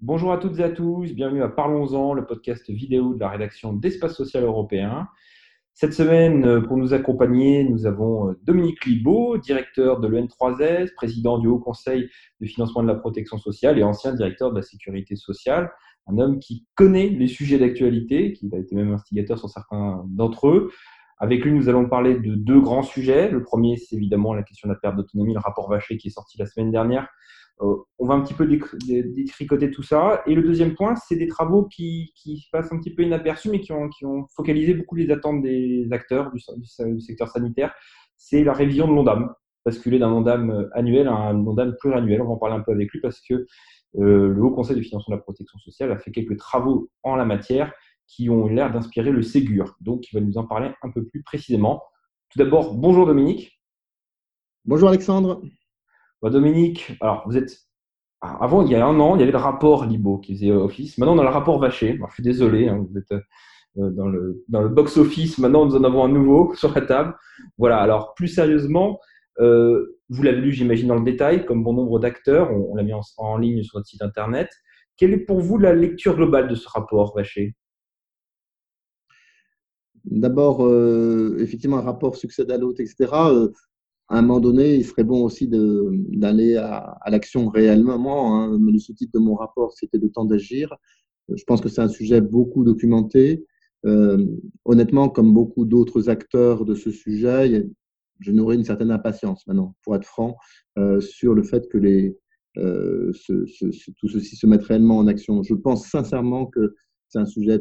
Bonjour à toutes et à tous, bienvenue à Parlons-en, le podcast vidéo de la rédaction d'Espace Social Européen. Cette semaine, euh, pour nous accompagner, nous avons euh, Dominique Libaud, directeur de l'EN3S, président du Haut Conseil de financement de la protection sociale et ancien directeur de la sécurité sociale. Un homme qui connaît les sujets d'actualité, qui a été même instigateur sur certains d'entre eux. Avec lui, nous allons parler de deux grands sujets. Le premier, c'est évidemment la question de la perte d'autonomie, le rapport Vacher qui est sorti la semaine dernière, euh, on va un petit peu détricoter tout ça. Et le deuxième point, c'est des travaux qui, passent un petit peu inaperçus, mais qui ont, focalisé beaucoup les attentes des acteurs du, secteur sanitaire. C'est la révision de l'ONDAM, basculer d'un ONDAM annuel à un ONDAM pluriannuel. On va en parler un peu avec lui parce que euh, le Haut Conseil de financement de la protection sociale a fait quelques travaux en la matière qui ont l'air d'inspirer le Ségur. Donc, il va nous en parler un peu plus précisément. Tout d'abord, bonjour Dominique. Bonjour Alexandre. Bah, Dominique, alors vous êtes. Avant, il y a un an, il y avait le rapport Libo qui faisait office. Maintenant, on a le rapport Vacher. je suis désolé, hein, vous êtes euh, dans le, dans le box-office. Maintenant, nous en avons un nouveau sur la table. Voilà, alors plus sérieusement, euh, vous l'avez lu, j'imagine, dans le détail, comme bon nombre d'acteurs. On, l'a mis en, ligne sur notre site internet. Quelle est pour vous la lecture globale de ce rapport Vacher? D'abord, euh, effectivement, un rapport succède à l'autre, etc à un moment donné, il serait bon aussi d'aller à, l'action réellement. Hein. Le sous-titre de mon rapport, c'était le temps d'agir. Je pense que c'est un sujet beaucoup documenté. Euh, honnêtement, comme beaucoup d'autres acteurs de ce sujet, je nourris une certaine impatience maintenant, pour être franc, euh, sur le fait que euh, tout ceci se mette réellement en action. Je pense sincèrement que c'est un sujet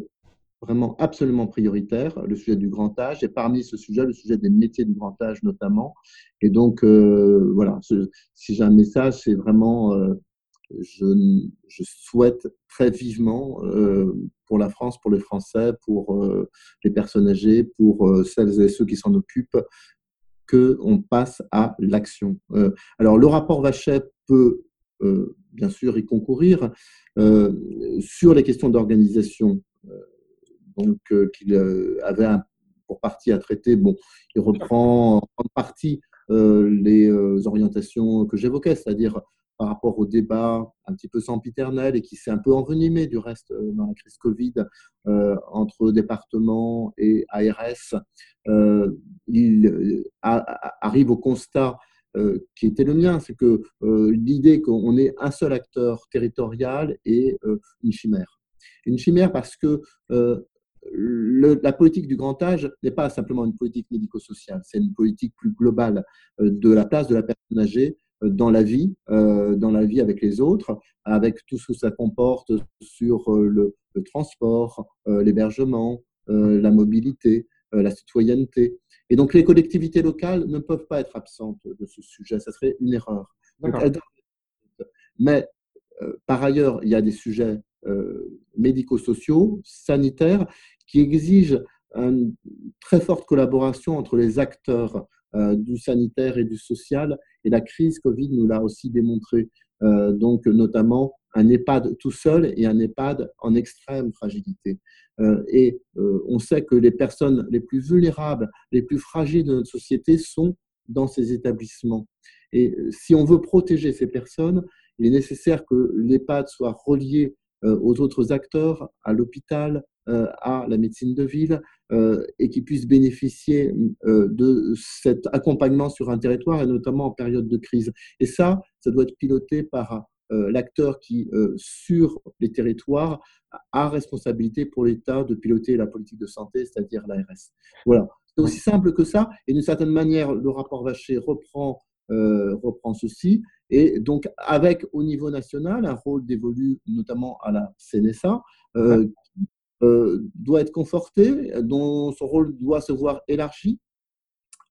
vraiment absolument prioritaire, le sujet du grand âge, et parmi ce sujet, le sujet des métiers du grand âge notamment. Et donc, euh, voilà, si j'ai un message, c'est vraiment, euh, je, souhaite très vivement euh, pour la France, pour les Français, pour les personnes âgées, pour celles et ceux qui s'en occupent, qu'on passe à l'action. alors, le rapport Vachet peut bien sûr y concourir sur les questions d'organisation euh, qu'il euh, avait pour partie à traiter. Bon, il reprend en partie euh, les orientations que j'évoquais, c'est-à-dire par rapport au débat un petit peu sempiternel et qui s'est un peu envenimé du reste dans la crise Covid entre départements et ARS, il arrive au constat qui était le mien, c'est que l'idée qu'on ait un seul acteur territorial est une chimère. Une chimère parce que la politique du grand âge n'est pas simplement une politique médico-sociale, c'est une politique plus globale euh, de la place de la personne âgée euh, dans la vie, euh, dans la vie avec les autres, avec tout ce que ça comporte sur le, transport, l'hébergement, la mobilité, la citoyenneté. Et donc les collectivités locales ne peuvent pas être absentes de ce sujet, ça serait une erreur. mais par ailleurs, il y a des sujets médico-sociaux, sanitaires, qui exige une très forte collaboration entre les acteurs euh, du sanitaire et du social. Et la crise Covid nous l'a aussi démontré. Euh, donc, notamment un EHPAD tout seul et un EHPAD en extrême fragilité. Euh, et on sait que les personnes les plus vulnérables, les plus fragiles de notre société sont dans ces établissements. Et si on veut protéger ces personnes, il est nécessaire que l'EHPAD soit relié aux autres acteurs, à l'hôpital, euh, à la médecine de ville euh, et qui puissent bénéficier euh, de cet accompagnement sur un territoire et notamment en période de crise. Et ça, ça doit être piloté par l'acteur qui, sur les territoires, a responsabilité pour l'État de piloter la politique de santé, c'est-à-dire l'ARS. Voilà. C'est aussi simple que ça. Et d'une certaine manière, le rapport Vacher reprend, reprend ceci. Et donc, avec au niveau national, un rôle dévolu notamment à la CNSA, euh, doit être conforté, dont son rôle doit se voir élargi,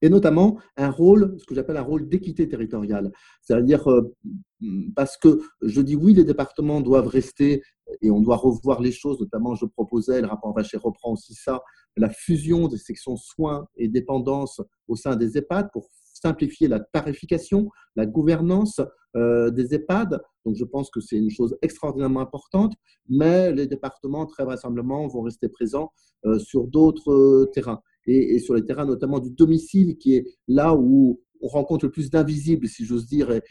et notamment un rôle, ce que j'appelle un rôle d'équité territoriale. C'est-à-dire, euh, parce que je dis oui, les départements doivent rester, et on doit revoir les choses, notamment je proposais, le rapport Vacher reprend aussi ça, la fusion des sections soins et dépendance au sein des EHPAD pour simplifier la tarification, la gouvernance euh, des EHPAD. Donc, je pense que c'est une chose extraordinairement importante, mais les départements, très vraisemblablement, vont rester présents euh, sur d'autres euh, terrains. et, sur les terrains notamment du domicile, qui est là où on rencontre le plus d'invisibles, si j'ose dire, et,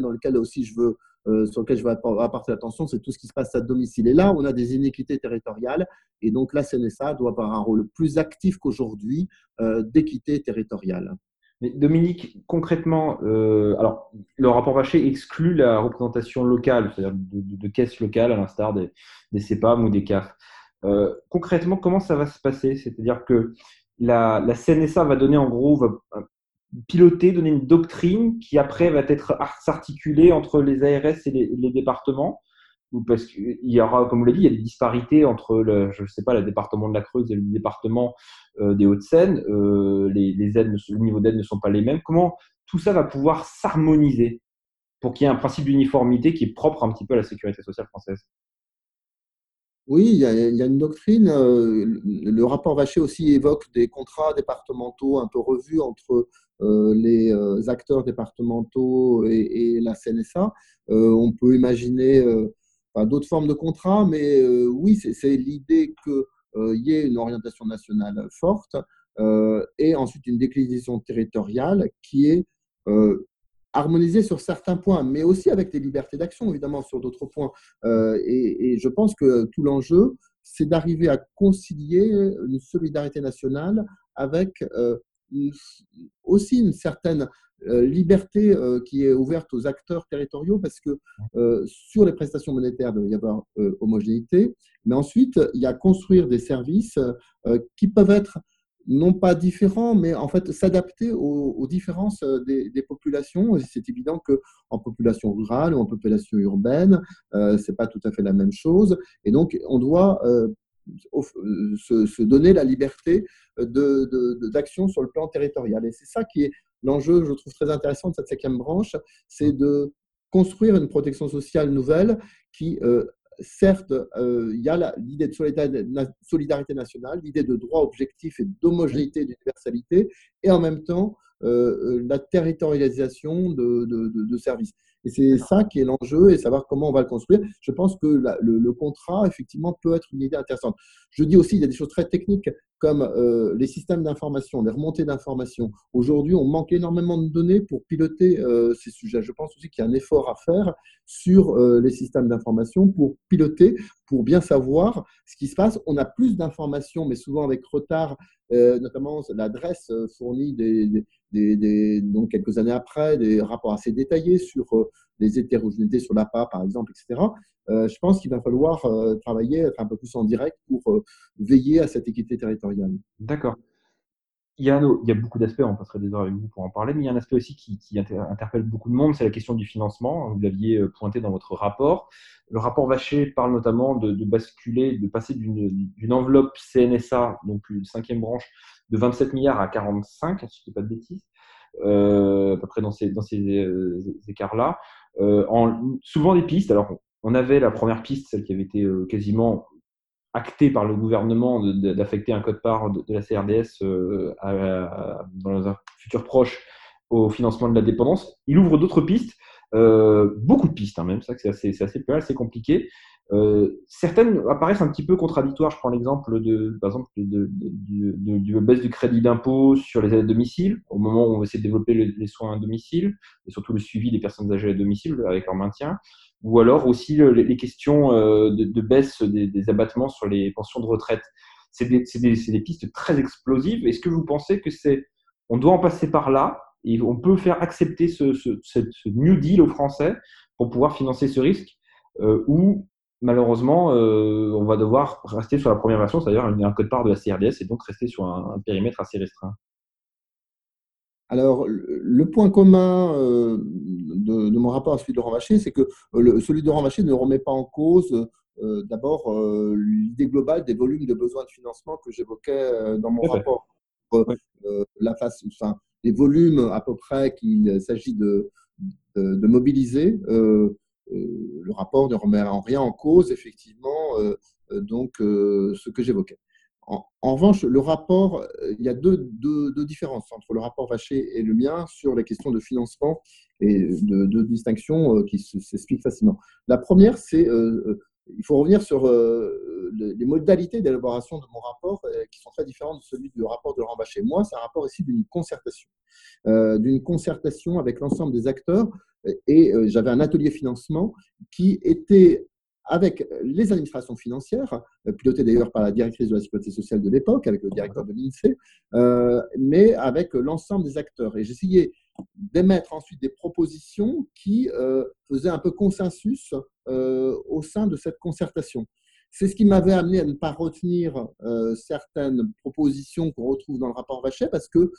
dans lequel aussi je veux, euh, sur lequel je veux apporter l'attention, c'est tout ce qui se passe à domicile. Et là, on a des inéquités territoriales, et donc la CNSA doit avoir un rôle plus actif qu'aujourd'hui euh, d'équité territoriale. Mais Dominique, concrètement, euh, alors le rapport Vacher exclut la représentation locale, c'est-à-dire de, caisses locales, à l'instar des, des CEPAM ou des CAF. concrètement, comment ça va se passer? C'est-à-dire que la, la, CNSA va donner en gros, va piloter, donner une doctrine qui après va être s'articuler entre les ARS et les, départements parce qu'il y aura, comme vous l'avez dit, il y a des disparités entre, le, je sais pas, le département de la Creuse et le département euh, des Hauts-de-Seine. Euh, les, les aides, le niveau d'aide ne sont pas les mêmes. Comment tout ça va pouvoir s'harmoniser pour qu'il y ait un principe d'uniformité qui est propre un petit peu à la sécurité sociale française? Oui, il y, a, une doctrine. Euh, le rapport Vacher aussi évoque des contrats départementaux un peu revus entre euh, les euh, acteurs départementaux et, la CNSA. on peut imaginer d'autres formes de contrats, mais oui, c'est l'idée qu'il y ait une orientation nationale forte et ensuite une déclinaison territoriale qui est harmoniser sur certains points, mais aussi avec des libertés d'action, évidemment, sur d'autres points. Euh, et, je pense que tout l'enjeu, c'est d'arriver à concilier une solidarité nationale avec euh, aussi une certaine euh, liberté qui est ouverte aux acteurs territoriaux, parce que sur les prestations monétaires, il doit y avoir homogénéité, mais ensuite, il y a construire des services qui peuvent être non pas différents, mais en fait s'adapter aux, différences euh, des, populations. C'est évident qu'en population rurale ou en population urbaine, euh, ce n'est pas tout à fait la même chose. Et donc, on doit euh, se, donner la liberté d'action de, sur le plan territorial. Et c'est ça qui est l'enjeu, je trouve très intéressant de cette cinquième branche, c'est de construire une protection sociale nouvelle qui certes, euh, il y a l'idée de solidarité, nationale, l'idée de droit objectif et d'homogénéité, d'universalité, et en même temps euh, euh, la territorialisation de services. Et c'est ça qui est l'enjeu et savoir comment on va le construire. Je pense que le, contrat, effectivement, peut être une idée intéressante. Je dis aussi, il y a des choses très techniques comme euh, les systèmes d'information, les remontées d'information. Aujourd'hui, on manque énormément de données pour piloter euh, ces sujets. Je pense aussi qu'il y a un effort à faire sur euh, les systèmes d'information pour piloter, pour bien savoir ce qui se passe. On a plus d'informations, mais souvent avec retard, notamment l'adresse fournie des, des, donc quelques années après, des rapports assez détaillés sur les hétérogénéités sur l'APA, par exemple, etc. je pense qu'il va falloir travailler, être un peu plus en direct pour veiller à cette équité territoriale. D'accord. Il y, a, beaucoup d'aspects, on passerait des heures avec vous pour en parler, mais il y a un aspect aussi qui, interpelle beaucoup de monde, c'est la question du financement. Vous l'aviez pointé dans votre rapport. Le rapport Vacher parle notamment de basculer, de passer d'une enveloppe CNSA, donc une cinquième branche, de 27 milliards à 45, si je ne dis pas de bêtises, euh, à peu près dans ces, euh, écarts-là. Euh, en, souvent des pistes. Alors, on avait la première piste, celle qui avait été quasiment actée par le gouvernement d'affecter un code-part de, la CRDS dans un futur proche au financement de la dépendance. Il ouvre d'autres pistes, beaucoup de pistes hein, même, ça c'est assez, assez, assez compliqué. Euh, certaines apparaissent un petit peu contradictoires. Je prends l'exemple de, par exemple, de, de, de, baisse du crédit d'impôt sur les aides à domicile, au moment où on essaie de développer les, soins à domicile, et surtout le suivi des personnes âgées à domicile avec leur maintien, ou alors aussi les, questions euh, de, baisse des, abattements sur les pensions de retraite. C'est des, des, des, pistes très explosives. Est-ce que vous pensez que c'est, on doit en passer par là et on peut faire accepter ce, ce, ce, New Deal aux Français pour pouvoir financer ce risque, euh, ou malheureusement, euh, on va devoir rester sur la première version, c'est-à-dire un code-part de la CRDS et donc rester sur un, périmètre assez restreint. Alors, le point commun euh, de, mon rapport à celui de Laurent Vacher, c'est que euh, celui de Laurent Vacher ne remet pas en cause d'abord l'idée globale des volumes de besoins de financement que j'évoquais dans mon rapport. la face, enfin, les volumes à peu près qu'il s'agit de, de, mobiliser euh, le rapport ne remet en rien en cause, effectivement, euh, euh, donc ce que j'évoquais. En, revanche, le rapport, il y a deux, différences entre le rapport Vacher et le mien sur les questions de financement et de, distinction qui s'expliquent facilement. La première, c'est il faut revenir sur les modalités d'élaboration de mon rapport qui sont très différentes de celui du rapport de Laurent Bachet. Moi, c'est un rapport ici d'une concertation, d'une concertation avec l'ensemble des acteurs. Et j'avais un atelier financement qui était avec les administrations financières, euh, pilotées d'ailleurs par la directrice de la sécurité sociale de l'époque, avec le directeur de l'INSEE, euh, mais avec l'ensemble des acteurs. Et j'essayais d'émettre ensuite des propositions qui euh, faisaient un peu consensus au sein de cette concertation. C'est ce qui m'avait amené à ne pas retenir certaines propositions qu'on retrouve dans le rapport Vachet, parce que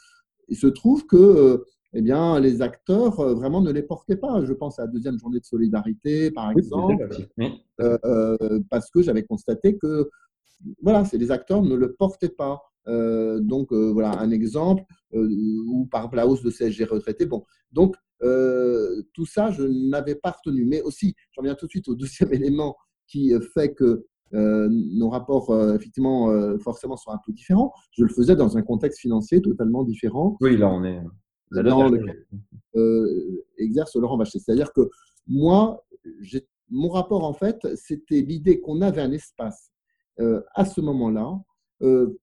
il se trouve que eh bien, les acteurs euh, vraiment ne les portaient pas. Je pense à la deuxième journée de solidarité, par exemple, euh, euh, parce que j'avais constaté que voilà, les acteurs ne le portaient pas. donc voilà un exemple ou par la hausse de CSG retraité. Bon, donc tout ça je n'avais pas retenu. Mais aussi, j'en viens tout de suite au deuxième élément qui fait que nos rapports, effectivement, forcément, sont un peu différents. Je le faisais dans un contexte financier totalement différent. Oui, là, on est dans lequel euh, exerce Laurent Bachet. C'est-à-dire que moi, mon rapport, en fait, c'était l'idée qu'on avait un espace euh, à ce moment-là euh,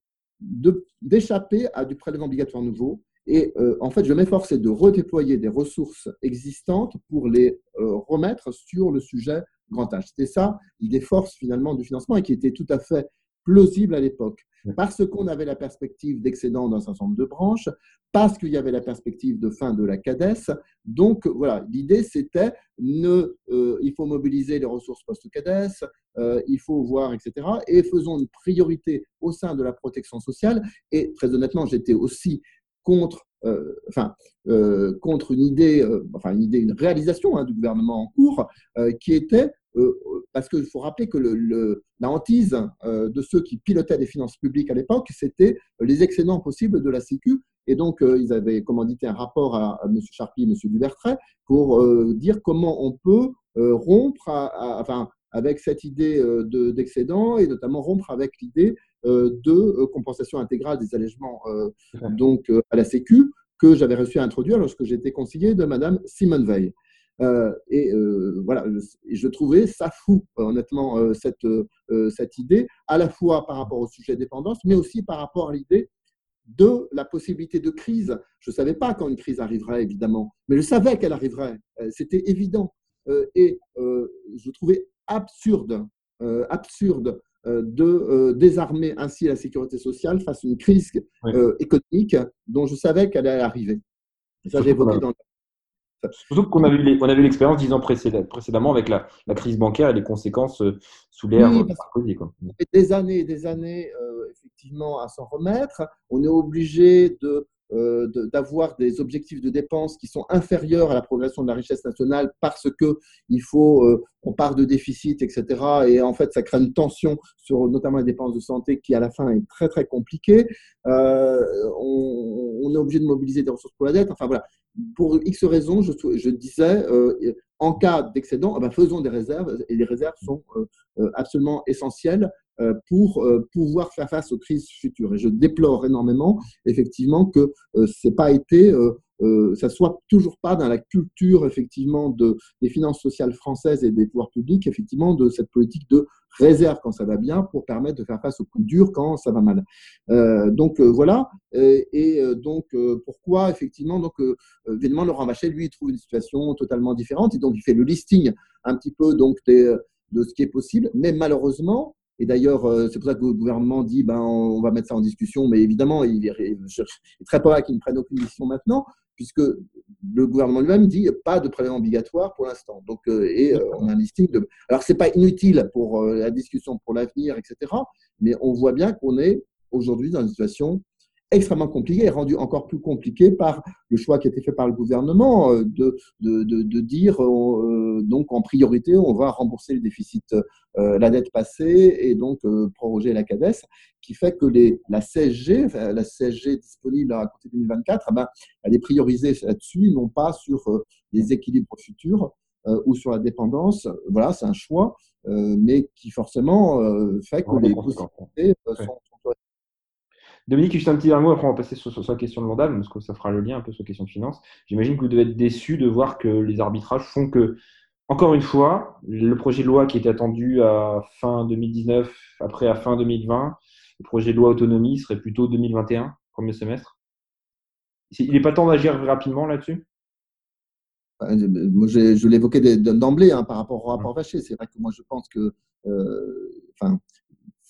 d'échapper à du prélèvement obligatoire nouveau. Et en fait, je m'efforçais de redéployer des ressources existantes pour les remettre sur le sujet grand âge. C'était ça l'idée force finalement du financement et qui était tout à fait plausible à l'époque, parce qu'on avait la perspective d'excédent dans un certain nombre de branches, parce qu'il y avait la perspective de fin de la CADES. Donc voilà, l'idée c'était ne, euh, il faut mobiliser les ressources post-CADES, euh, il faut voir, etc. Et faisons une priorité au sein de la protection sociale. Et très honnêtement, j'étais aussi contre, euh, enfin, contre une idée, enfin une idée, une réalisation hein, du gouvernement en cours, qui était parce qu'il faut rappeler que le, la hantise euh, de ceux qui pilotaient les finances publiques à l'époque, c'était les excédents possibles de la Sécu. Et donc, euh, ils avaient commandité un rapport à, M. Charpie et M. Dubertret pour dire comment on peut rompre enfin, avec cette idée d'excédent et notamment rompre avec l'idée de compensation intégrale des allègements donc, à la Sécu que j'avais reçu à introduire lorsque j'étais conseiller de Mme Simone Veil. Euh, et euh, voilà, je trouvais ça fou, honnêtement, euh, cette, cette idée, à la fois par rapport au sujet dépendance, mais aussi par rapport à l'idée de la possibilité de crise. Je ne savais pas quand une crise arriverait, évidemment, mais je savais qu'elle arriverait. C'était évident. et je trouvais absurde, absurde de désarmer ainsi la sécurité sociale face à une crise économique dont je savais qu'elle allait arriver. Ça, j'ai évoqué dans le Surtout qu'on a vu, on a vu l'expérience dix ans précédemment avec la, crise bancaire et les conséquences euh, sous l'ère oui, Sarkozy. Des années et des années, euh, effectivement, à s'en remettre. On est obligé de euh, d'avoir des objectifs de dépenses qui sont inférieurs à la progression de la richesse nationale parce que il faut on part de déficit etc et en fait ça crée une tension sur notamment les dépenses de santé qui à la fin est très très compliquée on, on, est obligé de mobiliser des ressources pour la dette enfin voilà pour X raisons, je, disais, euh, en cas d'excédent, eh ben, faisons des réserves, et les réserves sont euh, euh, absolument essentielles pour pouvoir faire face aux crises futures. Et je déplore énormément, effectivement, que ce n'est pas été euh, ça soit toujours pas dans la culture effectivement de, des finances sociales françaises et des pouvoirs publics effectivement de cette politique de réserve quand ça va bien pour permettre de faire face aux coups durs quand ça va mal. Euh, donc euh, voilà. Et, donc pourquoi effectivement donc évidemment Laurent Vachet lui il trouve une situation totalement différente et donc il fait le listing un petit peu donc de ce qui est possible, mais malheureusement et d'ailleurs, c'est pour ça que le gouvernement dit ben, on va mettre ça en discussion, mais évidemment, il est, très pas qu'il ne prenne aucune décision maintenant, puisque le gouvernement lui-même dit pas de prélèvement obligatoire pour l'instant. Donc, euh, et euh, on a un listing de. Alors, c'est pas inutile pour euh, la discussion pour l'avenir, etc. Mais on voit bien qu'on est aujourd'hui dans une situation extrêmement compliqué et rendu encore plus compliqué par le choix qui a été fait par le gouvernement euh, de, de, de, dire euh, donc en priorité on va rembourser le déficit, euh, la dette passée et donc proroger la CADES, qui fait que les, la CSG, la CSG disponible à côté 2024, eh ben, elle est priorisée là-dessus, non pas sur les équilibres futurs ou sur la dépendance. Voilà, c'est un choix, mais qui forcément fait que les possibilités sont Dominique, juste un petit mot, après on va passer sur, sur, la question de l'Ondam, parce que ça fera le lien un peu sur la question de finance. J'imagine que vous devez être déçu de voir que les arbitrages font que encore une fois, le projet de loi qui était attendu à fin 2019, après à fin 2020, le projet de loi autonomie serait plutôt 2021, premier semestre. Il n'est pas temps d'agir rapidement là-dessus? Moi, je, l'évoquais d'emblée hein, par rapport au rapport Vacher. C'est vrai que moi, je pense que, euh, enfin,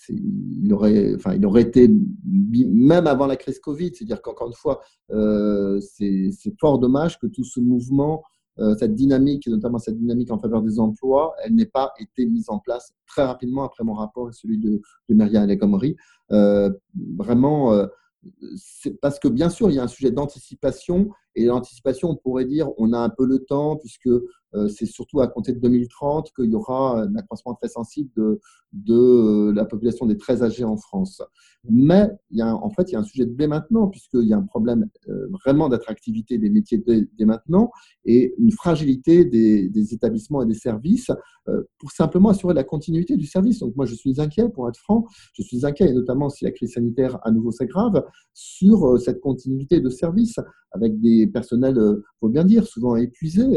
il aurait, enfin, il aurait été même avant la crise Covid. C'est-à-dire qu'encore une fois, euh, c'est fort dommage que tout ce mouvement, euh, cette dynamique, notamment cette dynamique en faveur des emplois, elle n'ait pas été mise en place très rapidement après mon rapport et celui de, de Myriam El vraiment c'est parce que bien sûr, il y a un sujet d'anticipation et l'anticipation, on pourrait dire, on a un peu le temps puisque euh, c'est surtout à compter de 2030 qu'il y aura un accroissement très sensible de, de la population des très âgés en France. Mais en fait, il y a un sujet dès maintenant, puisqu'il y a un problème euh, vraiment d'attractivité des métiers dès, maintenant et une fragilité des, établissements et des services euh, pour simplement assurer la continuité du service. Donc moi, je suis inquiet, pour être franc, je suis inquiet, et notamment si la crise sanitaire à nouveau s'aggrave, sur cette continuité de service avec des personnels, il faut bien dire, souvent épuisés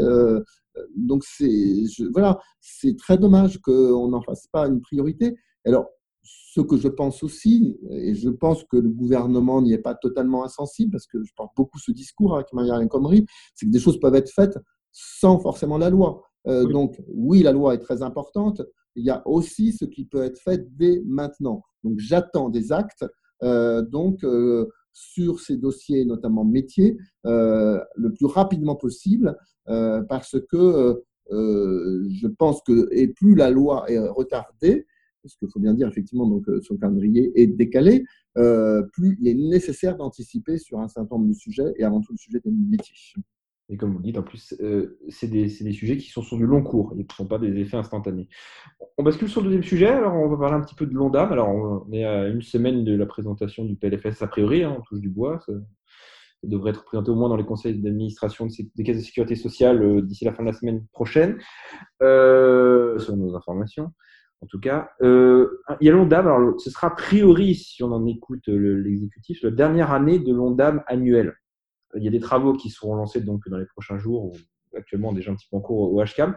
donc c'est voilà, c'est très dommage qu'on n'en fasse pas une priorité. Alors, ce que je pense aussi, et je pense que le gouvernement n'y est pas totalement insensible, parce que je porte beaucoup ce discours avec Maria Comrie, c'est que des choses peuvent être faites sans forcément la loi. Euh, donc, oui, la loi est très importante. Il y a aussi ce qui peut être fait dès maintenant. Donc, j'attends des actes. Euh, donc, euh, sur ces dossiers, notamment métiers, euh, le plus rapidement possible, euh, parce que euh, je pense que, et plus la loi est retardée, parce qu'il faut bien dire effectivement donc son calendrier est décalé, plus il est nécessaire d'anticiper sur un certain nombre de sujets et avant tout le sujet des métiers. Et comme vous le dites, en plus, euh, c'est des, des, sujets qui sont sur du long cours qui ne sont pas des effets instantanés. On bascule sur le deuxième sujet. Alors, on va parler un petit peu de l'ONDAM. Alors, on est à une semaine de la présentation du PLFS a priori. Hein, on touche du bois. Ça, devrait être présenté au moins dans les conseils d'administration des caisses de sécurité sociale euh, d'ici la fin de la semaine prochaine, euh, selon nos informations. En tout cas, euh, il y a l'ONDAM. Alors, ce sera a priori, si on en écoute l'exécutif, la dernière année de l'ONDAM annuel. Il y a des travaux qui seront lancés donc dans les prochains jours, ou actuellement déjà un petit peu en cours au HCAM,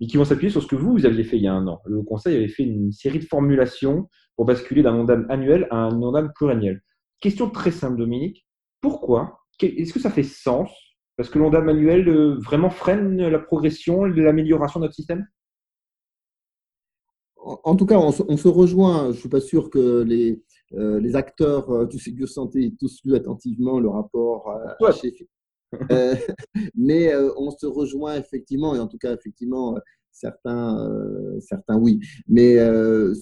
mais qui vont s'appuyer sur ce que vous, vous aviez fait il y a un an. Le Conseil avait fait une série de formulations pour basculer d'un ONDAM annuel à un ONDAM pluriannuel. Question très simple, Dominique. Pourquoi? Est-ce que ça fait sens? Parce que l'ONDAM annuel euh, vraiment freine la progression, l'amélioration de notre système? En tout cas, on se, rejoint. Je ne suis pas sûr que les, les acteurs euh, du Ségur Santé aient tous lu attentivement le rapport à, euh, mais on se rejoint effectivement, et en tout cas, effectivement, certains, certains oui. Mais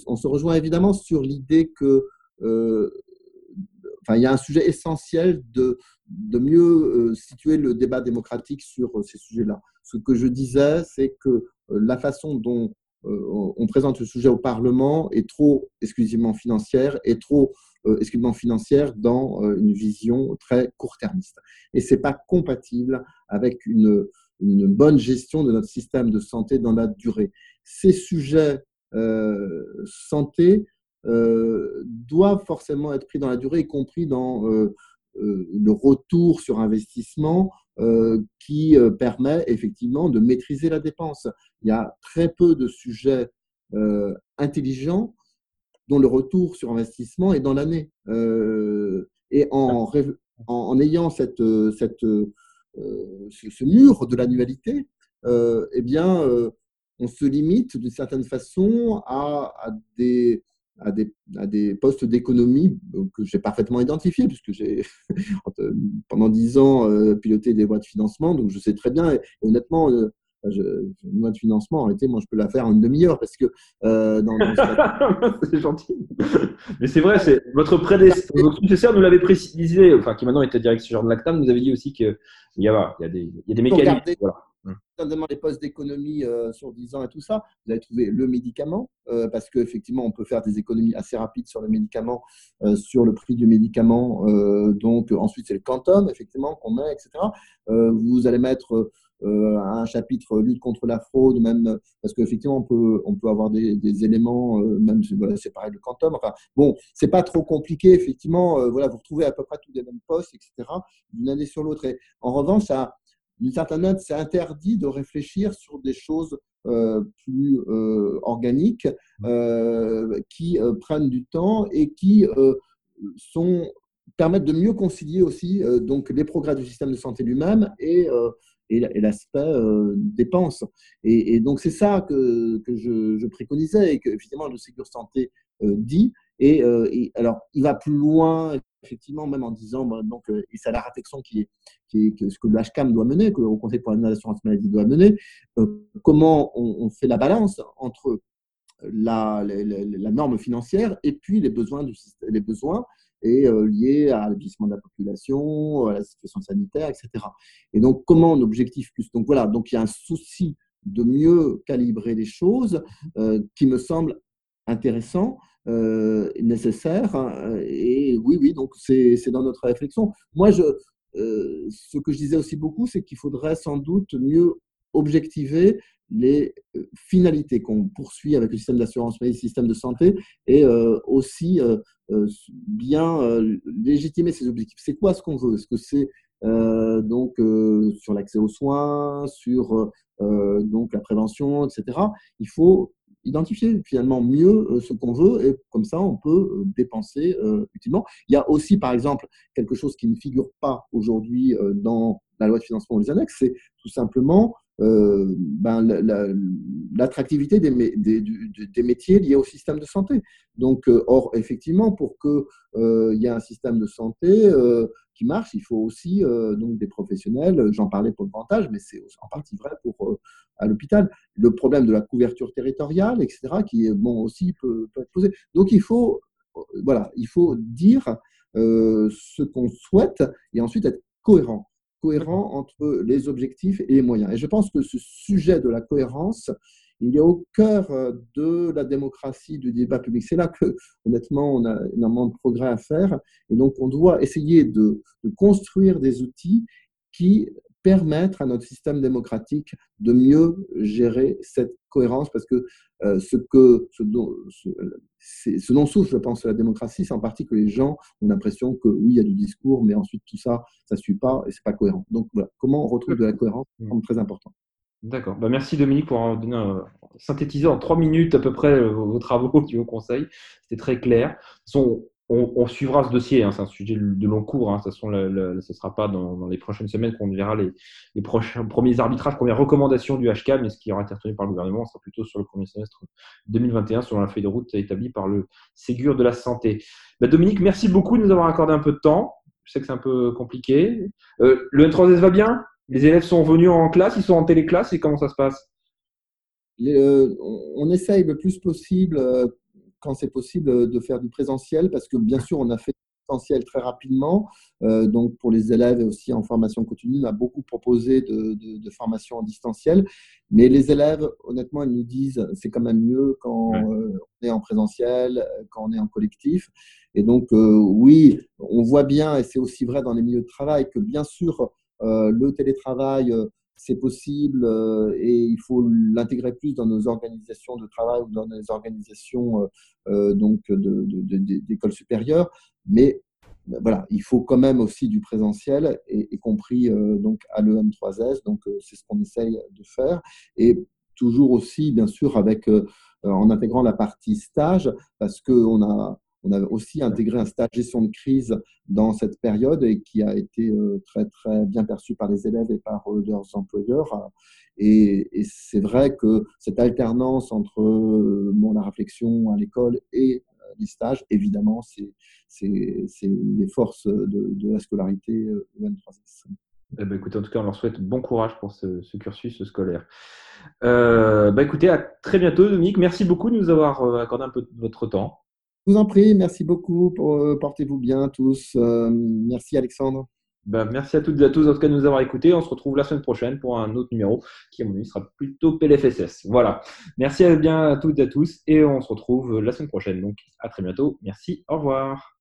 on se rejoint évidemment sur l'idée que enfin, il y a un sujet essentiel de, de mieux situer le débat démocratique sur ces sujets-là. Ce que je disais, c'est que la façon dont euh, on présente le sujet au Parlement est trop exclusivement financière et trop euh, exclusivement financière dans euh, une vision très court-termiste. Et ce n'est pas compatible avec une, bonne gestion de notre système de santé dans la durée. Ces sujets santé doivent forcément être pris dans la durée, y compris dans le retour sur investissement euh, qui euh, permet effectivement de maîtriser la dépense. Il y a très peu de sujets euh, intelligents dont le retour sur investissement est dans l'année. et en, en, ayant cette, cette, ce mur de l'annualité, eh bien, on se limite d'une certaine façon à, à des à des, à des postes d'économie que j'ai parfaitement identifiés, puisque j'ai pendant dix ans euh, piloté des voies de financement, donc je sais très bien, et, honnêtement, euh, une loi de financement, en réalité, moi, je peux la faire en une demi-heure parce que. Euh, c'est gentil. Mais c'est vrai, c'est votre prédécesseur, successeur nous l'avait précisé, enfin, qui maintenant était directeur de l'ACTAM, nous avait dit aussi qu'il y, a, il y, a des, il y a des mécanismes. Voilà notamment les postes d'économie euh, sur 10 ans et tout ça, vous allez trouver le médicament, euh, parce qu'effectivement, on peut faire des économies assez rapides sur le médicament, euh, sur le prix du médicament. donc, ensuite, c'est le quantum, effectivement, qu'on met, etc. vous allez mettre un chapitre lutte contre la fraude, même parce qu'effectivement, on peut, on peut avoir des, éléments, même c'est pareil, le quantum. Enfin, bon, c'est pas trop compliqué, effectivement. voilà, vous retrouvez à peu près tous les mêmes postes, etc., d'une année sur l'autre. Et en revanche, ça d'une certaine manière, c'est interdit de réfléchir sur des choses plus organiques, qui prennent du temps et qui sont permettent de mieux concilier aussi donc les progrès du système de santé lui-même et et, l'aspect euh, dépenses. Et, donc, c'est ça que, que je, préconisais et que, effectivement, le Ségur Santé euh, dit. Euh, et, alors, il va plus loin, effectivement, même en disant, bah, donc, et c'est la réflexion qui est ce que le HCAM doit mener, que le Conseil pour l'assurance maladie doit mener, comment on, fait la balance entre la, norme financière et puis les besoins, les besoins euh, lié à l'épuisement de la population, à la situation sanitaire, etc. Et donc, comment on objectif plus Donc voilà, donc il y a un souci de mieux calibrer les choses euh, qui me semble intéressant, euh, nécessaire. Hein, et oui, oui, donc c'est dans notre réflexion. Moi, je, ce que je disais aussi beaucoup, c'est qu'il faudrait sans doute mieux objectiver les euh, finalités qu'on poursuit avec le système d'assurance maladie, le système de santé, et euh, aussi euh, bien légitimer ces objectifs. C'est quoi ce qu'on veut? Est-ce que c'est donc sur l'accès aux soins, sur donc la prévention, etc. Il faut identifier finalement mieux ce qu'on veut et comme ça on peut dépenser utilement. Il y a aussi par exemple quelque chose qui ne figure pas aujourd'hui dans la loi de financement ou les annexes, c'est tout simplement euh, ben, l'attractivité des, des, métiers liés au système de santé. Donc, euh, or, effectivement, pour qu'il euh, y ait un système de santé qui marche, il faut aussi donc des professionnels. J'en parlais pour le grand âge, mais c'est en partie vrai pour à l'hôpital. Le problème de la couverture territoriale, etc., qui bon aussi peut, peut être posé. Donc, il faut voilà, il faut dire ce qu'on souhaite et ensuite être cohérent cohérent entre les objectifs et les moyens. Et je pense que ce sujet de la cohérence, il est au cœur euh, de la démocratie, du débat public. C'est là que, honnêtement, on a énormément de progrès à faire. Et donc, on doit essayer de, de construire des outils qui permettre à notre système démocratique de mieux gérer cette cohérence, parce que euh, ce, que, ce, dont, ce, dont souffre, je pense, la démocratie, c'est en partie que les gens ont l'impression que oui, il y a du discours, mais ensuite tout ça, ça ne suit pas et c'est pas cohérent. Donc voilà, comment on retrouve de la cohérence, c'est très important. D'accord. Bah, merci Dominique pour avoir synthétiser en trois minutes à peu près euh, vos, travaux qui vos conseils. C'était très clair. Son, on, suivra ce dossier, hein, c'est un sujet de long cours. Hein, ce ne sera pas dans, les prochaines semaines qu'on verra les, premiers arbitrages, premières recommandations du HK, mais ce qui aura été retenu par le gouvernement sera plutôt sur le premier semestre 2021, selon la feuille de route établie par le Ségur de la Santé. Bah, Dominique, merci beaucoup de nous avoir accordé un peu de temps. Je sais que c'est un peu compliqué. Euh, le N3S va bien? Les élèves sont venus en classe, ils sont en téléclasse et comment ça se passe? Euh, on essaye le plus possible euh, quand c'est possible, de faire du présentiel, parce que bien sûr, on a fait du présentiel très rapidement. Euh, donc, pour les élèves et aussi en formation continue, on a beaucoup proposé de, de, formation en distanciel. Mais les élèves, honnêtement, ils nous disent c'est quand même mieux quand euh, on est en présentiel, quand on est en collectif. Et donc, euh, oui, on voit bien, et c'est aussi vrai dans les milieux de travail, que bien sûr, le télétravail c'est possible euh, et il faut l'intégrer plus dans nos organisations de travail ou dans les organisations euh, euh, donc d'écoles supérieures. Mais voilà, il faut quand même aussi du présentiel, y compris donc à l'EM3S. Donc c'est ce qu'on essaye de faire et toujours aussi bien sûr avec en intégrant la partie stage parce qu'on a on a aussi intégré un stage gestion de crise dans cette période et qui a été euh, très, très bien perçu par les élèves et par euh, leurs employeurs. Et, c'est vrai que cette alternance entre euh, la réflexion à l'école et les stages, évidemment, c'est les forces de, la scolarité un 3 s Eh ben, écoutez, en tout cas, on leur souhaite bon courage pour ce, cursus scolaire. bah, écoutez, à très bientôt, Dominique. Merci beaucoup de nous avoir accordé un peu de votre temps. Je vous en prie, merci beaucoup. Euh, portez-vous bien tous. Euh, merci Alexandre. Ben, merci à toutes et à tous en tout cas de nous avoir écoutés. On se retrouve la semaine prochaine pour un autre numéro qui, à mon avis, sera plutôt PLFSS. Voilà. Merci à bien à toutes et à tous et on se retrouve la semaine prochaine. Donc, à très bientôt. Merci. Au revoir.